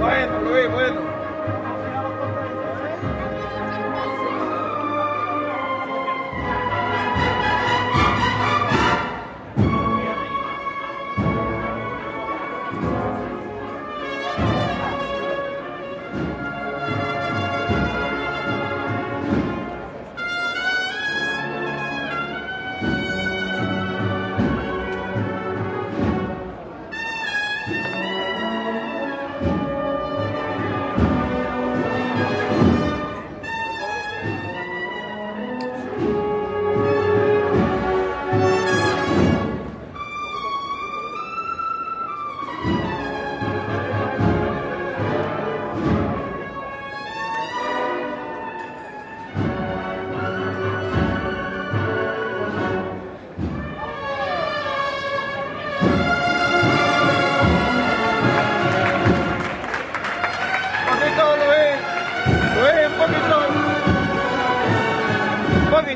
Bueno, Luis, bueno.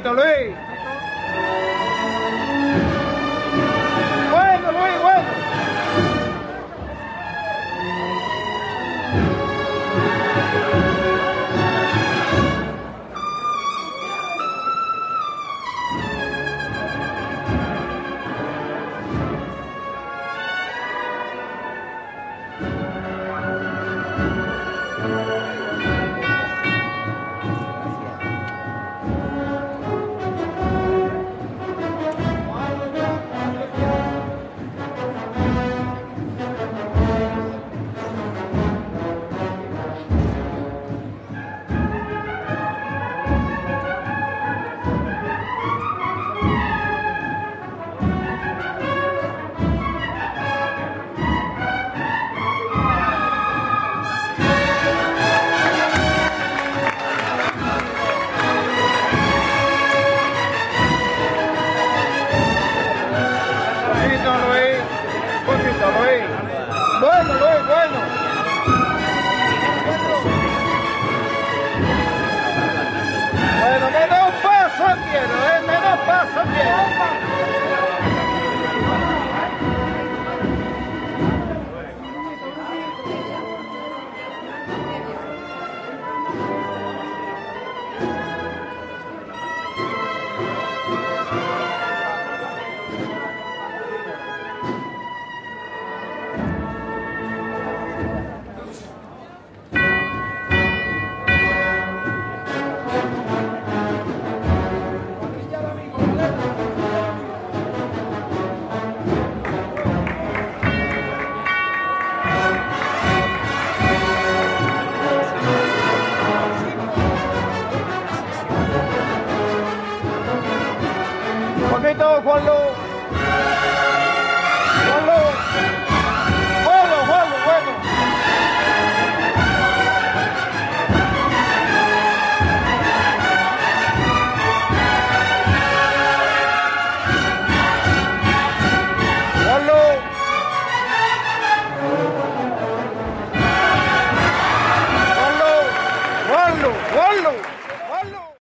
小雷 Luis. Bueno, Luis, bueno. Bueno, menos paso quiero, ¿eh? Menos paso quiero. Juanito, Juanlo.